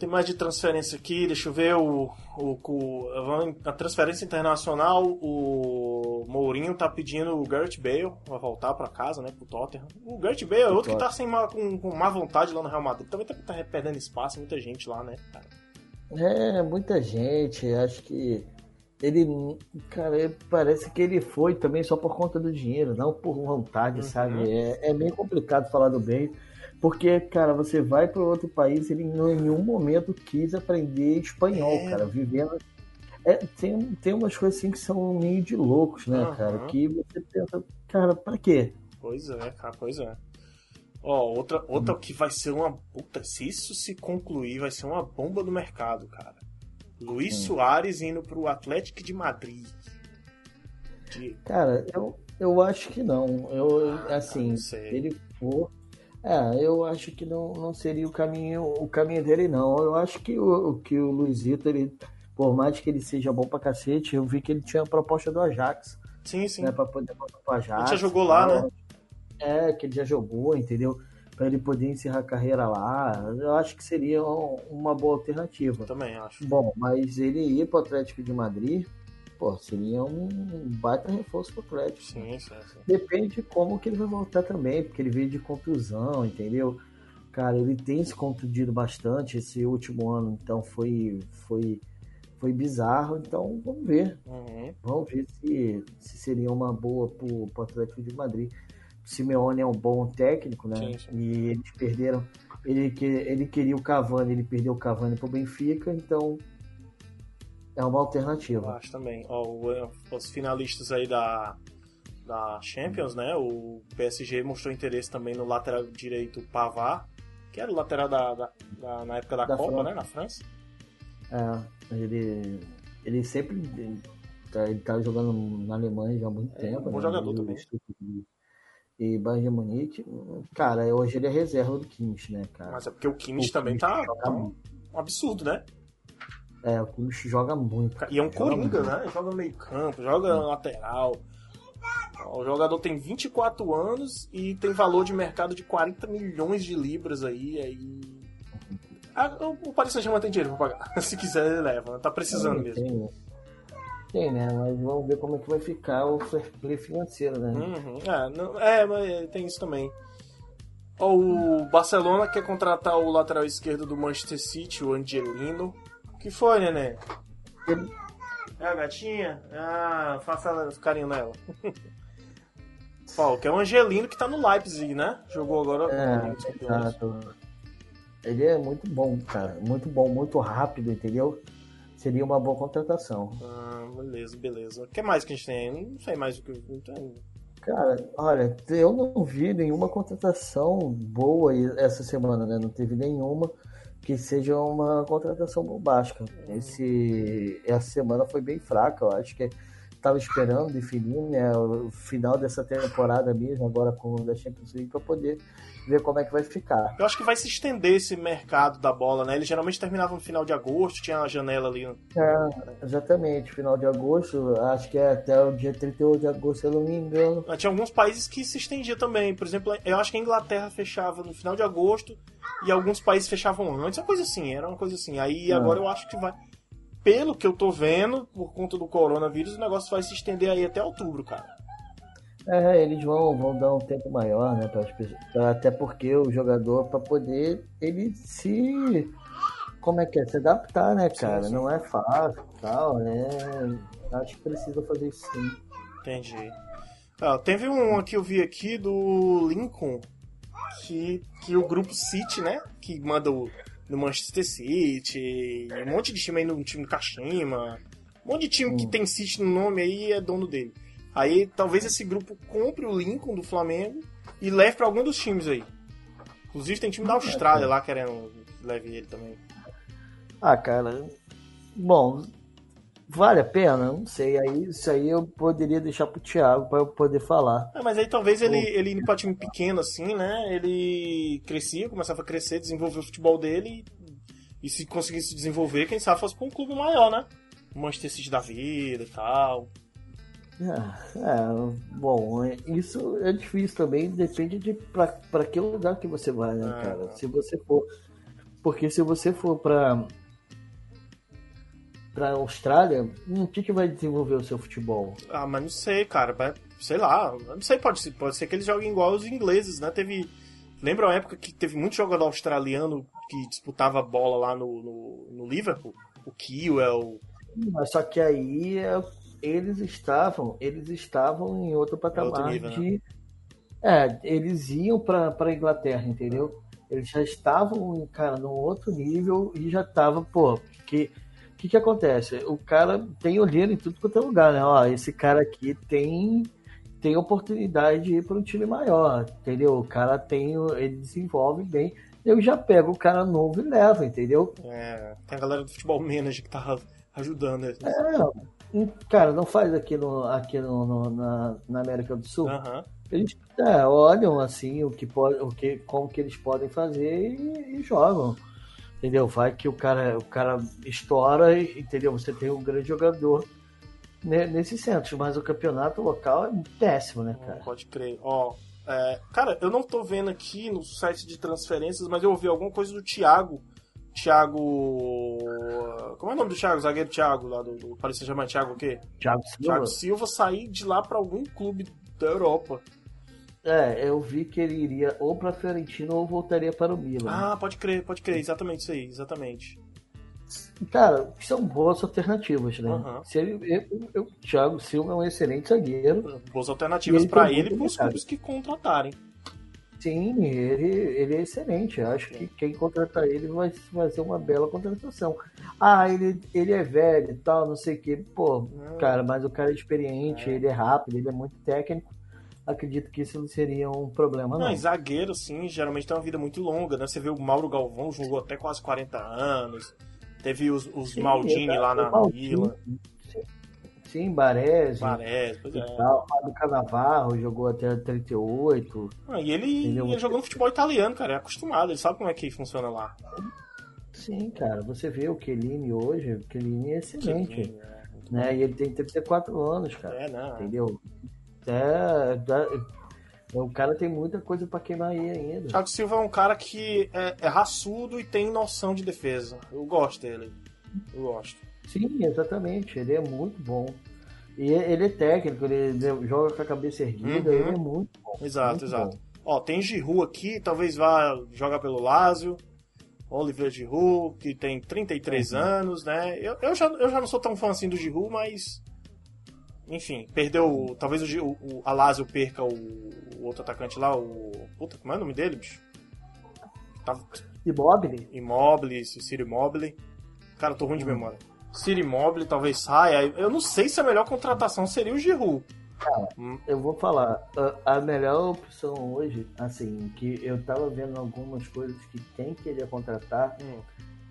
Tem mais de transferência aqui, deixa eu ver o, o, o a transferência internacional, o Mourinho tá pedindo o Gareth Bale pra voltar para casa, né, pro Tottenham. O Gareth Bale é outro que tá sem má, com, com má vontade lá no Real Madrid, também tá, tá perdendo espaço, muita gente lá, né, cara. É, muita gente, acho que ele, cara, parece que ele foi também só por conta do dinheiro, não por vontade, uhum. sabe? É, é meio complicado falar do Bale porque, cara, você vai para outro país, ele em nenhum momento quis aprender espanhol, é. cara, vivendo. É, tem, tem umas coisas assim que são meio de loucos, né, uhum. cara? Que você pensa, cara, pra quê? Pois é, cara, pois é. Ó, outra, outra hum. que vai ser uma. Puta, se isso se concluir, vai ser uma bomba do mercado, cara. Luiz hum. Soares indo pro Atlético de Madrid. De... Cara, eu, eu acho que não. Eu, ah, assim, se ele for é, eu acho que não, não seria o caminho o caminho dele, não. Eu acho que o, que o Luizito, ele, por mais que ele seja bom pra cacete, eu vi que ele tinha a proposta do Ajax. Sim, sim. Né, pra poder voltar pro Ajax. Ele já jogou lá, né? É, que ele já jogou, entendeu? Pra ele poder encerrar a carreira lá. Eu acho que seria uma boa alternativa. Eu também acho. Bom, mas ele ir pro Atlético de Madrid pô, seria um baita reforço pro Atlético. Sim, sim, sim. Depende de como que ele vai voltar também, porque ele veio de contusão, entendeu? Cara, ele tem se contundido bastante esse último ano, então foi foi foi bizarro, então vamos ver. Uhum. Vamos ver se, se seria uma boa pro, pro Atlético de Madrid. Simeone é um bom técnico, né? Sim, sim. E eles perderam. Ele, ele queria o Cavani, ele perdeu o Cavani pro Benfica, então é uma alternativa. Eu acho também. Ó, os finalistas aí da, da Champions, né? O PSG mostrou interesse também no lateral direito Pavard, que era o lateral da, da, da na época da, da Copa, França. né? Na França. É, ele, ele sempre ele tá, ele tá jogando na Alemanha já há muito é, tempo. Um bom né? jogador também. E Bayern de Munique, cara, hoje ele é reserva do Kimmich, né, cara? Mas é porque o Kimmich o também Kimmich tá, tá um absurdo, né? É, o Kimmich joga muito. E é um coringa, né? Joga meio campo, joga lateral. O jogador tem 24 anos e tem valor de mercado de 40 milhões de libras aí. aí... Ah, o Paris Saint-Germain tem dinheiro pra pagar. Se quiser, ele leva. Tá precisando é, mesmo. Tem, tem, né? Mas vamos ver como é que vai ficar o fair play financeiro, né? Uhum. É, não, é, mas tem isso também. O Barcelona quer contratar o lateral esquerdo do Manchester City, o Angelino que foi, neném? É a gatinha? Ah, faça carinho nela. Paulo, que é o Angelino que tá no Leipzig, né? Jogou agora. É, exato. Ele é muito bom, cara. Muito bom, muito rápido, entendeu? Seria uma boa contratação. Ah, beleza, beleza. O que mais que a gente tem? Não sei mais o que. Não Cara, olha, eu não vi nenhuma contratação boa essa semana, né? Não teve nenhuma que seja uma contratação bombástica. Esse, essa semana foi bem fraca, eu acho que estava esperando definir, né? O final dessa temporada mesmo, agora com o da Champions League, para poder ver como é que vai ficar. Eu acho que vai se estender esse mercado da bola, né? Ele geralmente terminava no final de agosto, tinha a janela ali. É, exatamente, final de agosto, acho que é até o dia 38 de agosto, se eu não me engano. Tinha alguns países que se estendia também. Por exemplo, eu acho que a Inglaterra fechava no final de agosto e alguns países fechavam antes, uma coisa assim, era uma coisa assim. Aí agora eu acho que vai. Pelo que eu tô vendo, por conta do coronavírus, o negócio vai se estender aí até outubro, cara. É, eles vão, vão dar um tempo maior, né? Pra, pra, até porque o jogador, para poder ele se. Como é que é? Se adaptar, né, cara? Sim, sim. Não é fácil tal, né? Acho que precisa fazer isso sim. Entendi. Ah, teve um que eu vi aqui do Lincoln, que, que o grupo City, né? Que manda o, no Manchester City, um monte de time aí no time do Kashima, um monte de time hum. que tem City no nome aí é dono dele. Aí talvez esse grupo compre o Lincoln do Flamengo e leve para algum dos times aí. Inclusive tem time da Austrália lá querendo que leve ele também. Ah, cara. Bom, vale a pena? Não sei. Aí, isso aí eu poderia deixar pro Thiago para eu poder falar. É, mas aí talvez ele, ele indo pra time pequeno assim, né? Ele crescia, começava a crescer, desenvolver o futebol dele e, e se conseguisse desenvolver, quem sabe fosse pra um clube maior, né? Manchester City da vida e tal. É, é, bom, isso é difícil também, depende de para que lugar que você vai, né, é. cara? Se você for. Porque se você for para para Austrália, o que, que vai desenvolver o seu futebol? Ah, mas não sei, cara. Vai, sei lá. Não sei, pode ser, pode ser que eles joguem igual os ingleses, né? Teve. Lembra uma época que teve muito jogador australiano que disputava bola lá no, no, no Liverpool? O Kiel. Mas só que aí é eles estavam, eles estavam em outro patamar outro nível, de. Né? É, eles iam para a Inglaterra, entendeu? Eles já estavam, cara, num outro nível e já tava, pô, que que que acontece? O cara tem olheiro em tudo quanto é lugar, né? Ó, esse cara aqui tem tem oportunidade de ir para um time maior, entendeu? O cara tem, ele desenvolve bem. Eu já pego o cara novo e levo, entendeu? É, tem a galera do futebol manager que tá ajudando. Né? É, Cara, não faz aqui, no, aqui no, no na, na, América do Sul. Uhum. Eles é, olham assim o que pode, o que, como que eles podem fazer e, e, jogam. Entendeu? Vai que o cara, o cara estoura, entendeu? Você tem um grande jogador nesse centro, mas o campeonato local é péssimo, né, cara? Pode crer. Ó, é, cara, eu não tô vendo aqui no site de transferências, mas eu ouvi alguma coisa do Thiago Thiago. Como é o nome do Thiago? Zagueiro Thiago, lá do, do Paris Saint-Germain? Thiago o quê? Thiago Silva. Thiago Silva sair de lá para algum clube da Europa. É, eu vi que ele iria ou para Fiorentino ou voltaria para o Milan. Ah, pode crer, pode crer, exatamente isso aí, exatamente. Cara, são boas alternativas, né? Uhum. Se ele, eu, eu, Thiago Silva é um excelente zagueiro. Boas alternativas para ele e para os clubes que contratarem. Sim, ele, ele é excelente. Acho que quem contratar ele vai fazer uma bela contratação. Ah, ele, ele é velho e tal, não sei o que. Pô, cara, mas o cara é experiente, é. ele é rápido, ele é muito técnico. Acredito que isso não seria um problema, não. Não, zagueiro, sim, geralmente tem uma vida muito longa, né? Você vê o Mauro Galvão jogou até quase 40 anos. Teve os, os sim, Maldini lá na Vila. Sim, Baresi. Baresi, pois é. Tal. Fábio Canavarro jogou até 38. Ah, e ele, ele jogou no futebol italiano, cara, é acostumado, ele sabe como é que funciona lá. Sim, cara, você vê o Kelini hoje, o Kelini é excelente. Kelini, é, né? E ele tem 34 anos, cara. É, não. Entendeu? É, o cara tem muita coisa para queimar aí ainda. Thiago Silva é um cara que é, é raçudo e tem noção de defesa. Eu gosto dele. Eu gosto. Sim, exatamente. Ele é muito bom. E ele é técnico, ele joga com a cabeça erguida, uhum. ele é muito bom. Exato, muito exato. Bom. Ó, tem Giroud aqui, talvez vá jogar pelo Lazio. Oliver Giroud, que tem 33 uhum. anos, né? Eu, eu, já, eu já não sou tão fã assim do Giroud, mas... Enfim, perdeu... Talvez o, o, a Lazio perca o, o, outro atacante lá, o... Puta, como é o nome dele, bicho? Tava... Immobile? Immobile, Ciro Immobile. Cara, eu tô ruim de uhum. memória. Ciro Immobile talvez saia. Eu não sei se a melhor contratação seria o Giroud. Cara, eu vou falar, a, a, melhor opção hoje, assim, que eu tava vendo algumas coisas que quem queria contratar, hum.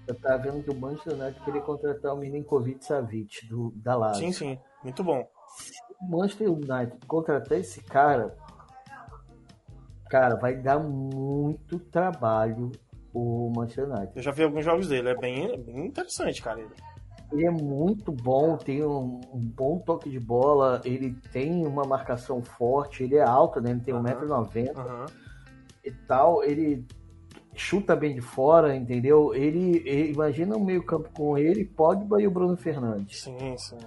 eu tava vendo que o Manchester United queria contratar o Milinkovic Savic, do, da Lazio. Sim, sim. Muito bom. Se o Manchester United contratar esse cara, cara, vai dar muito trabalho o Manchester United. Eu já vi alguns jogos dele, é bem, bem interessante, cara. Ele. Ele é muito bom, tem um, um bom toque de bola, ele tem uma marcação forte, ele é alto, né? Ele tem Aham. 1,90m Aham. e tal, ele chuta bem de fora, entendeu? Ele, ele- imagina um meio campo com ele, Pogba e o Bruno Fernandes. Sim, sim.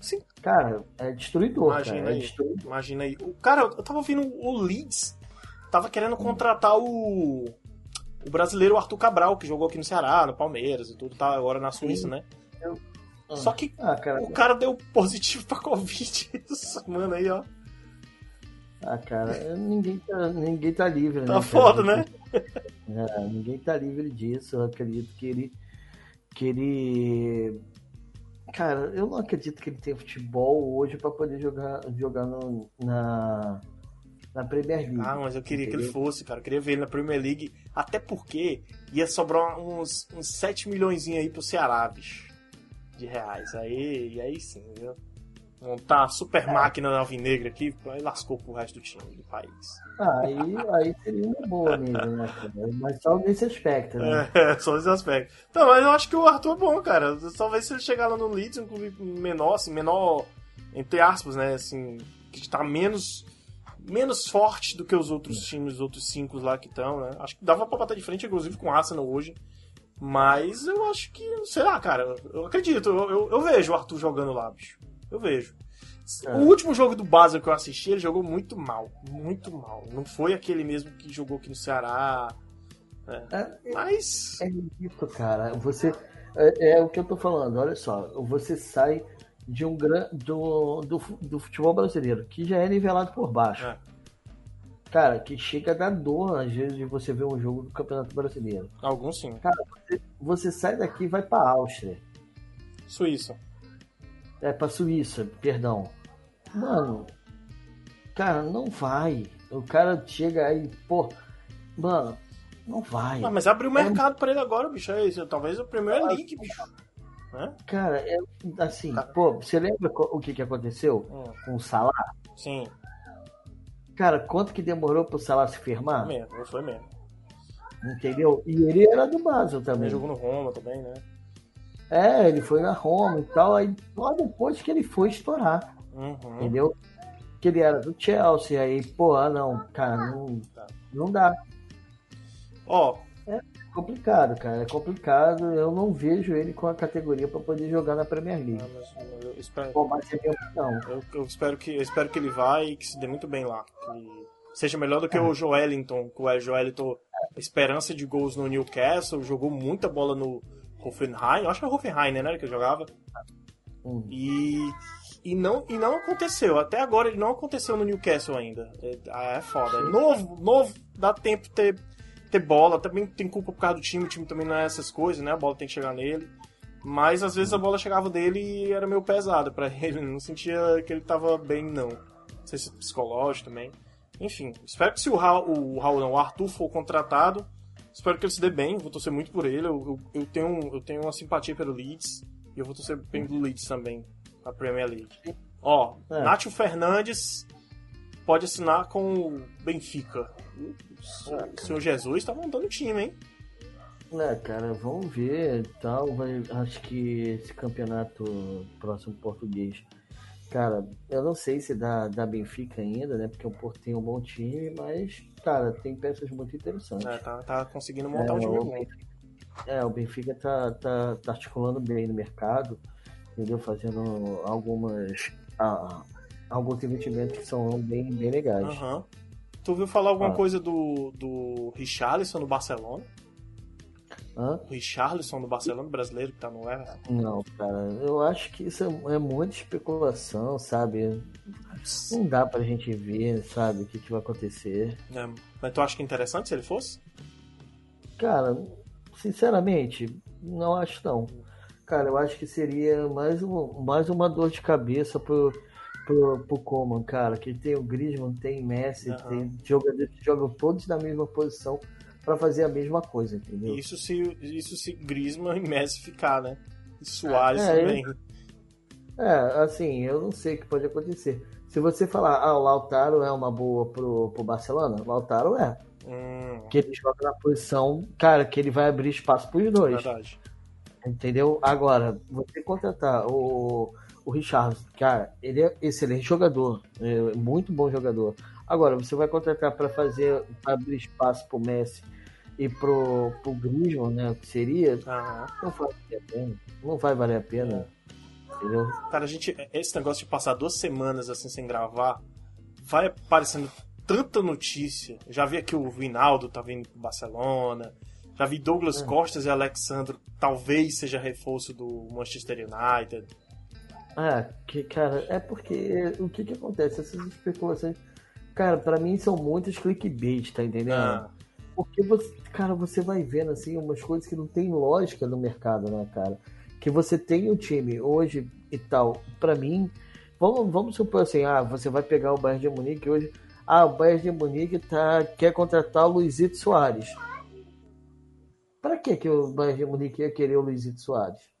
Sim, Cara, é destruidor, Imagina cara. É aí. destruidor. imagina aí. O cara, eu tava vendo o Leeds, tava querendo contratar o o brasileiro Arthur Cabral, que jogou aqui no Ceará, no Palmeiras e tudo, tá agora na Suíça, né? Só que Ah, cara, o cara deu positivo pra Covid essa semana aí, ó. ah, cara, ninguém tá, ninguém tá livre, né? Tá cara? foda, né? É, ninguém tá livre disso. Eu acredito que ele. Que ele. Cara, eu não acredito que ele tenha futebol hoje pra poder jogar, jogar no- na, na Premier League. Ah, mas eu queria que ele Entendeu? fosse, cara. Eu queria ver ele na Premier League. Até porque ia sobrar uns, uns 7 milhões aí pro Ceará, bicho. De reais. Aí, e aí sim, viu? Montar a super máquina da Alvinegra aqui, aí lascou pro resto do time do país. Ah, aí, aí seria uma boa mesmo, né? Mas só nesse aspecto, né? É, só esse aspecto. Então, mas eu acho que o Arthur é bom, cara. Talvez se ele chegar lá no Leeds, um clube menor, assim, menor, entre aspas, né? Assim, que tá menos, menos forte do que os outros times, os outros cinco lá que estão, né? Acho que dava pra bater de frente, inclusive, com o Arsenal hoje. Mas eu acho que, sei lá, cara, eu acredito, eu, eu, eu vejo o Arthur jogando lá, bicho. Eu vejo. É. O último jogo do Basel que eu assisti, ele jogou muito mal. Muito mal. Não foi aquele mesmo que jogou aqui no Ceará. É, Mas. É isso, cara. Você é, é o que eu tô falando. Olha só, você sai de um gran, do, do, do futebol brasileiro que já é nivelado por baixo. É. Cara, que chega a dar dor às vezes de você ver um jogo do Campeonato Brasileiro. Alguns sim. Você sai daqui e vai pra Áustria, Suíça. é pra Suíça, perdão. Mano, cara, não vai. O cara chega aí, pô, mano, não vai. Ah, mas abriu o mercado pra ele agora, bicho. É isso. Talvez o Premier League, bicho. Né? Cara, é assim, pô, você lembra o que que aconteceu Hum, com o Salah? sim, Cara, quanto que demorou pro Salah se firmar? foi mesmo, foi mesmo. Entendeu? E ele era do Basel Também também. jogou no Roma também, né? É, ele foi na Roma e tal, aí só depois que ele foi estourar, Uhum. entendeu? Que ele era do Chelsea, aí, pô, ah, não, cara, não, não dá. Ó, complicado, cara, é complicado. Eu não vejo ele com a categoria pra poder jogar na Premier League. ah, mas eu espero, Pô, mas é eu, eu espero que, eu espero que ele vá e que se dê muito bem lá. Que seja melhor do que o Joelinton, que o Joelinton, esperança de gols no Newcastle, jogou muita bola no Hoffenheim. Eu acho que é o Hoffenheim, né, que ele jogava. Hum. E, e, não, e não aconteceu. Até agora ele não aconteceu no Newcastle ainda. É, é foda. É novo, novo, dá tempo ter, ter bola. Também tem culpa por causa do time. O time também não é essas coisas, né? A bola tem que chegar nele. Mas às vezes a bola chegava dele e era meio pesada pra ele. Não sentia que ele tava bem, não. Não sei se é psicológico também. Enfim, espero que se o Raul, o Raul não, o Arthur for contratado, espero que ele se dê bem. Vou torcer muito por ele. Eu, eu, eu tenho, eu tenho uma simpatia pelo Leeds. E eu vou torcer bem do Leeds também, a Premier League. Ó, É. Nátio Fernandes pode assinar com o Benfica. O senhor Jesus tá montando o time, hein? É, cara, vamos ver e tal. Vai, acho que esse campeonato próximo português. Cara, eu não sei se dá, dá Benfica ainda, né? Porque o Porto tem um bom time, mas, cara, tem peças muito interessantes. É, tá, tá conseguindo montar um É, time o bom. Benfica, é, o Benfica tá, tá, tá articulando bem no mercado, entendeu? Fazendo algumas. Ah, alguns investimentos que são bem, bem legais. Aham. Tu ouviu falar alguma Ah. coisa do, do Richarlison do Barcelona? Hã? O Richarlison do Barcelona, brasileiro que tá no Everton. Não, cara, eu acho que isso é, é muita especulação, sabe? Não dá pra gente ver, sabe, o que, que vai acontecer. É, mas tu acha que é interessante se ele fosse? Cara, sinceramente, não acho não. Cara, eu acho que seria mais, um, mais uma dor de cabeça pro, pro, pro Coman, cara. Que tem o Griezmann, tem Messi, Aham. tem jogadores que jogam todos na mesma posição pra fazer a mesma coisa, entendeu? Isso se, isso se Griezmann e Messi ficar, né? E Soares É, também. É, assim, eu não sei o que pode acontecer. Se você falar, ah, o Lautaro é uma boa pro, pro Barcelona, o Lautaro é. Hum, Que ele joga na posição, cara, que ele vai abrir espaço pros dois. verdade. Entendeu? Agora, você contratar o, o Richard, cara, ele é excelente jogador, é muito bom jogador. Agora, você vai contratar para fazer, pra abrir espaço pro Messi e pro, pro Griezmann, né, o que seria, Aham. não vai valer a pena. Não vai valer a pena. Entendeu? Cara, a gente. Esse negócio de passar duas semanas assim sem gravar vai aparecendo tanta notícia. Já vi aqui o Vinaldo tá vindo pro Barcelona. Já vi Douglas Costas e Alexandro talvez seja reforço do Manchester United. Ah, que, cara, é porque o que que acontece? Essas especulações, cara, pra mim são muitas clickbait, tá entendendo? Ah, Porque você, cara, você vai vendo assim umas coisas que não tem lógica no mercado, né, cara? Que você tem um time hoje e tal. Pra mim, vamos, vamos supor assim, ah, você vai pegar o Bayern de Munique hoje. Ah, o Bayern de Munique tá, quer contratar o Luizito Soares. Pra que que o Bayern de Munique ia querer o Luizito Soares?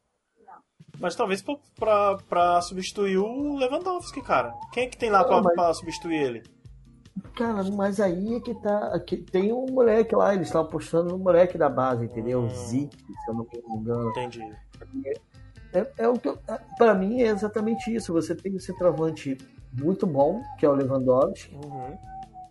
Mas talvez pra, pra, pra substituir o Lewandowski, cara. Quem é que tem lá Não, pra, mas- pra substituir ele? Cara, mas aí é que tá. Que tem um moleque lá, eles estão apostando no moleque da base, entendeu? Hum. Se eu não me engano. Entendi. É, é o que eu, é, pra mim é exatamente isso. Você tem um centroavante muito bom, que é o Lewandowski, Uhum.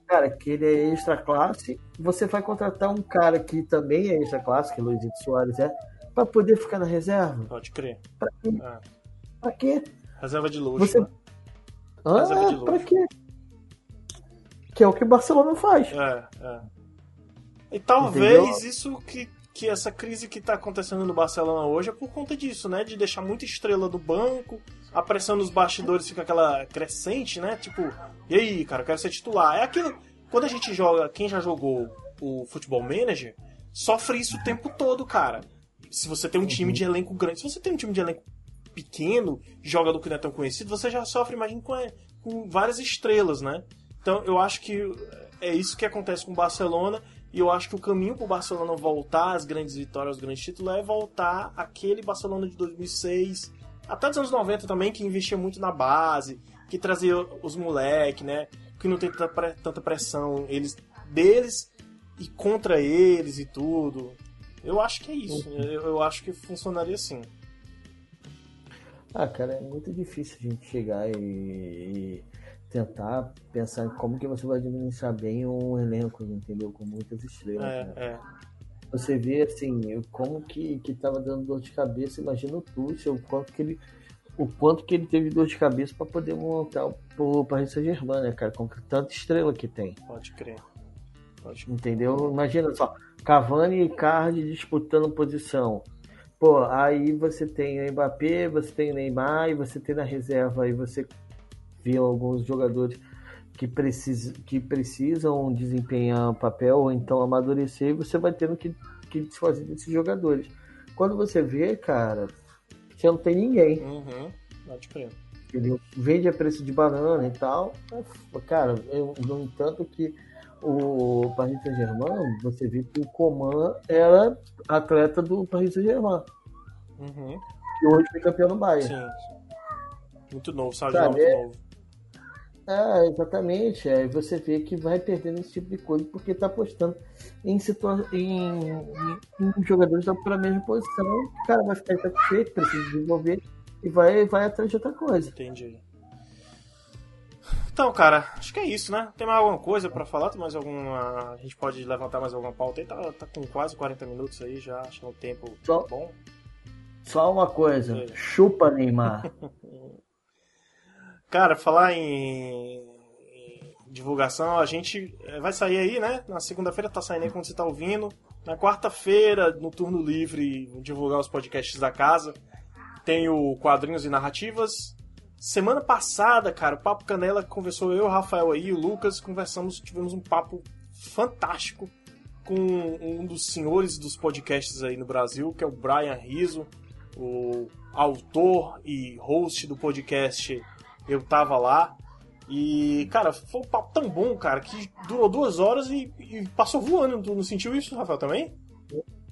cara, que ele é extra classe. Você vai contratar um cara que também é extra classe, que o Luizito Soares é, pra poder ficar na reserva. Pode crer. Pra quê? É. Pra quê? Reserva de luxo. Você- né? Reserva de Ah, luxo. pra quê? Que é o que o Barcelona faz. É, é. E talvez Entendeu? isso que, que essa crise que tá acontecendo no Barcelona hoje é por conta disso, né? De deixar muita estrela do banco, a pressão nos bastidores fica aquela crescente, né? Tipo, e aí, cara, eu quero ser titular. É aquilo. Quando a gente joga, quem já jogou o Futebol Manager, sofre isso o tempo todo, cara. Se você tem um time de elenco grande, se você tem um time de elenco pequeno, jogador que não é tão conhecido, você já sofre, imagina, com, com várias estrelas, né? Então eu acho que é isso que acontece com o Barcelona e eu acho que o caminho para o Barcelona voltar às grandes vitórias, aos grandes títulos, é voltar aquele Barcelona de 2006, até dos anos 90 também, que investia muito na base, que trazia os moleques, né? Que não tem tanta pressão eles deles e contra eles e tudo. Eu acho que é isso. Eu, eu acho que funcionaria assim. Ah, cara, é muito difícil a gente chegar e, e tentar pensar como que você vai administrar bem um elenco, entendeu? Com muitas estrelas. né? É, é. Você vê assim, como que, que tava dando dor de cabeça, imagina o Tuchel, o quanto que ele o quanto que ele teve dor de cabeça para poder montar o Paris Saint-Germain, né, cara, com tanta estrela que tem. Pode crer. Entendeu? Imagina só, Cavani e Cardi disputando posição. Pô, aí você tem o Mbappé, você tem o Neymar, e você tem na reserva, aí você vê alguns jogadores que, precis, que precisam desempenhar papel ou então amadurecer, e você vai tendo que, que desfazer desses jogadores. Quando você vê, cara, você não tem ninguém. Uhum. Pode crer. Entendeu? Vende a preço de banana e tal. Cara, eu, no entanto que o Paris Saint-Germain, você vê que o Coman era atleta do Paris Saint-Germain, Uhum. que hoje foi campeão no Bayern. Sim. Muito novo, sabe? Sabe, muito é- novo. É, exatamente. Aí você vê que vai perdendo esse tipo de coisa porque tá apostando em, situa em, em, em jogadores da pra mesma posição. O cara vai ficar satisfeito, precisa desenvolver e vai, vai atrás de outra coisa. Entendi. Então, cara, acho que é isso, né? Tem mais alguma coisa pra falar? Tem mais alguma. A gente pode levantar mais alguma pauta aí? Tá, tá com quase 40 minutos aí já, acho que é um tempo Só- bom. Só uma coisa, É. chupa Neymar. Cara, falar em, em divulgação, a gente eh, vai sair aí, né? Na segunda-feira tá saindo aí quando você tá ouvindo. Na quarta-feira, no turno livre, divulgar os podcasts da casa. Tem o Quadrinhos e Narrativas. Semana passada, cara, o Papo Canela conversou eu, o Rafael aí, o Lucas, conversamos, tivemos um papo fantástico com um dos senhores dos podcasts aí no Brasil, que é o Brian Riso, o autor e host do podcast Eu Tava Lá. E, cara, foi um papo tão bom, cara, que durou duas horas e, e passou voando. Tu não sentiu isso, Rafael, também?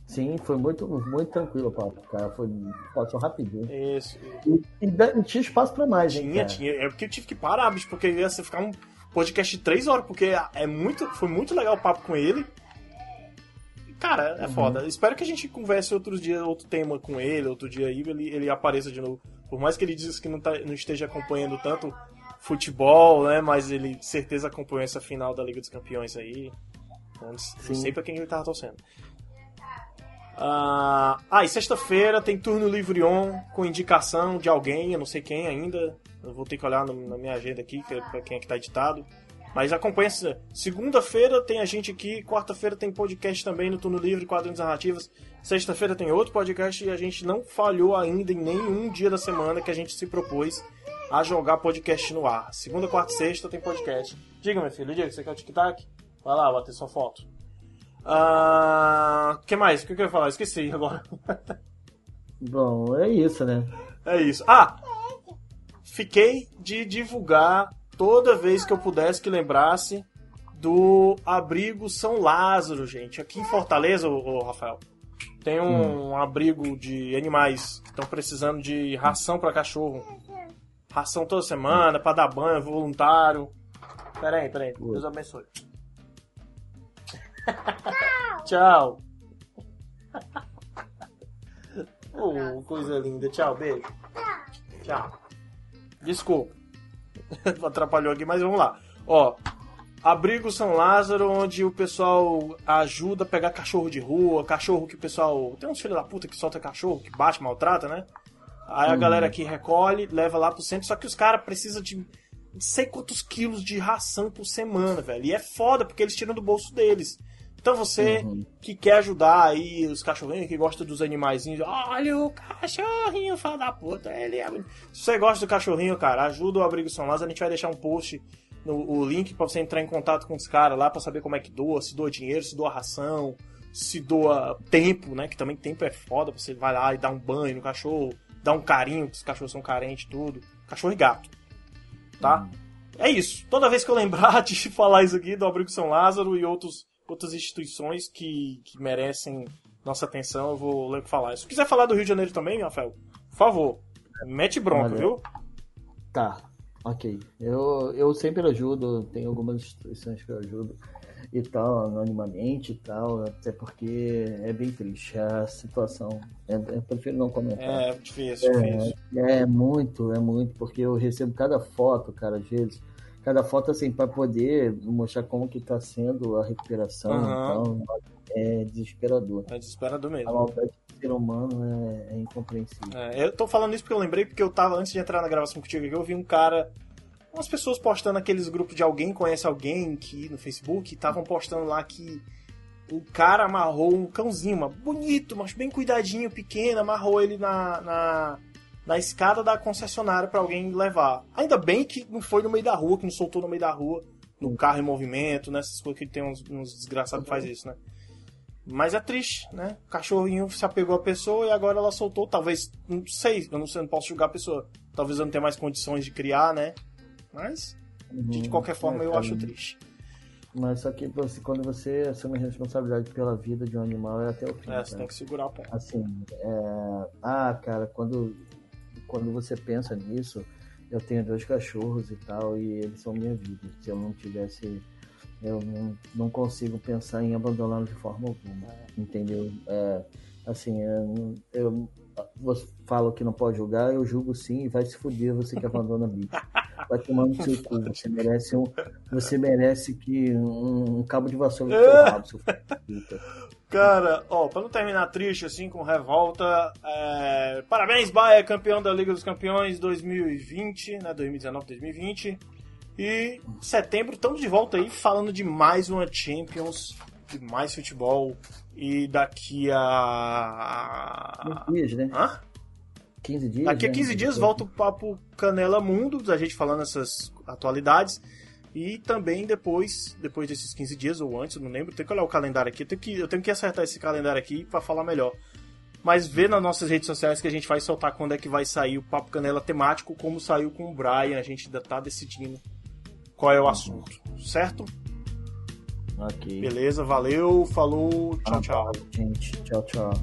Sim, foi muito, muito tranquilo o papo, cara. Foi, passou rapidinho. Isso. E, e, e tinha espaço pra mais, hein, Tinha, cara? tinha. É porque eu tive que parar, bicho, porque ia ser ficar um podcast de três horas, porque é muito, foi muito legal o papo com ele. Cara, é Uhum. foda. Espero que a gente converse outros dias, outro tema com ele, outro dia aí, ele, ele apareça de novo. Por mais que ele diz que não, tá, não esteja acompanhando tanto futebol, né? Mas ele certeza acompanhou essa final da Liga dos Campeões aí. Então, não Sim. sei pra quem ele tava torcendo. Ah, ah, e sexta-feira tem turno livre on com indicação de alguém, eu não sei quem ainda. Eu vou ter que olhar no- na minha agenda aqui, é pra quem é que tá editado. Mas acompanha. essa- Segunda-feira tem a gente aqui, quarta-feira tem podcast também no Turno Livre, Quadrinhos Narrativas. Sexta-feira tem outro podcast e a gente não falhou ainda em nenhum dia da semana que a gente se propôs a jogar podcast no ar. Segunda, quarta e sexta tem podcast. Diga, meu filho, diga, você quer o tic-tac? Vai lá, bater sua foto. Ah, que mais? O que, eu ia falar? Esqueci agora. Bom, é isso, né? É isso. Ah! Fiquei de divulgar toda vez que eu pudesse que lembrasse do abrigo São Lázaro, gente. Aqui em Fortaleza, ô, ô, Rafael, tem um abrigo de animais que estão precisando de ração para cachorro. Ração toda semana, para dar banho, voluntário. Pera aí, pera aí. Deus abençoe. Tchau. Oh, coisa linda. Tchau, beijo. Tchau. Desculpa. Atrapalhou aqui, mas vamos lá. Ó, Abrigo São Lázaro, onde o pessoal ajuda a pegar cachorro de rua, cachorro que o pessoal. Tem uns filhos da puta que solta cachorro, que bate, maltrata, né? Aí a galera aqui recolhe, leva lá pro centro, só que os caras precisam de não sei quantos quilos de ração por semana, velho. E é foda, porque eles tiram do bolso deles. Então você Uhum. que quer ajudar aí os cachorrinhos, que gosta dos animaizinhos, olha o cachorrinho, fala da puta, ele é... bonito." Se você gosta do cachorrinho, cara, ajuda o Abrigo São Lázaro, a gente vai deixar um post, no, o link pra você entrar em contato com os caras lá pra saber como é que doa, se doa dinheiro, se doa ração, se doa tempo, né, que também tempo é foda, você vai lá e dá um banho no cachorro, dá um carinho, porque os cachorros são carentes, tudo, cachorro e gato, tá? É isso. Toda vez que eu lembrar de falar isso aqui do Abrigo São Lázaro e outros, outras instituições que, que merecem nossa atenção, eu vou ler falar. Se quiser falar do Rio de Janeiro também, Rafael, por favor, mete bronca, Olha. viu? Tá, ok. Eu, eu sempre ajudo, tem algumas instituições que eu ajudo e tal, anonimamente e tal, até porque é bem triste a situação. Eu, eu prefiro não comentar. É, difícil, difícil. É muito, é muito, porque eu recebo cada foto, cara, às vezes. Cada foto, assim, para poder mostrar como que tá sendo a recuperação Aham. então, é desesperador. É desesperador A mesmo. maldade do ser humano é, é incompreensível. É, eu tô falando isso porque eu lembrei, porque eu tava, antes de entrar na gravação contigo aqui, eu vi um cara, umas pessoas postando aqueles grupos de alguém conhece alguém que no Facebook, estavam postando lá que o cara amarrou um cãozinho, mas bonito, mas bem cuidadinho, pequeno, amarrou ele na, na, na escada da concessionária pra alguém levar. Ainda bem que não foi no meio da rua, que não soltou no meio da rua, no carro em movimento, nessas coisas que tem uns, uns desgraçados que faz isso, né? Mas é triste, né? O cachorrinho se apegou à pessoa e agora ela soltou. Talvez, não sei, eu não sei, não posso julgar a pessoa. Talvez eu não tenha mais condições de criar, né? Mas, de Uhum. qualquer forma, É, eu acho triste. Mas só que você, quando você assume a responsabilidade pela vida de um animal é até o fim. É, você tem que segurar o pé. Assim, é... ah, cara, quando, quando você pensa nisso, eu tenho dois cachorros e tal, e eles são minha vida. Se eu não tivesse, eu não, não consigo pensar em abandoná-los de forma alguma, entendeu? É, assim, eu, eu você fala que não pode julgar, eu julgo sim, e vai se fuder você que abandona bicho. Vai tomar no seu cu, você merece um, você merece que um, um cabo de vassoura seu rabo, seu filho. Cara, ó, pra não terminar triste assim com revolta, é... parabéns, Bahia, campeão da Liga dos Campeões 2020, né? 2019, 2020. E em setembro estamos de volta aí falando de mais uma Champions, de mais futebol. E daqui a. 15 dias, né? Hã? 15 dias. Daqui a né? 15 dias volta o papo Canela Mundo, a gente falando essas atualidades. E também depois, depois desses 15 dias ou antes, não lembro, tem que olhar o calendário aqui, eu tenho que, eu tenho que acertar esse calendário aqui pra falar melhor. Mas vê nas nossas redes sociais que a gente vai soltar quando é que vai sair o Papo Canela temático, como saiu com o Brian, a gente ainda tá decidindo qual é o assunto, certo? Ok. Beleza, valeu, falou, tchau, tchau. Gente, tchau, tchau.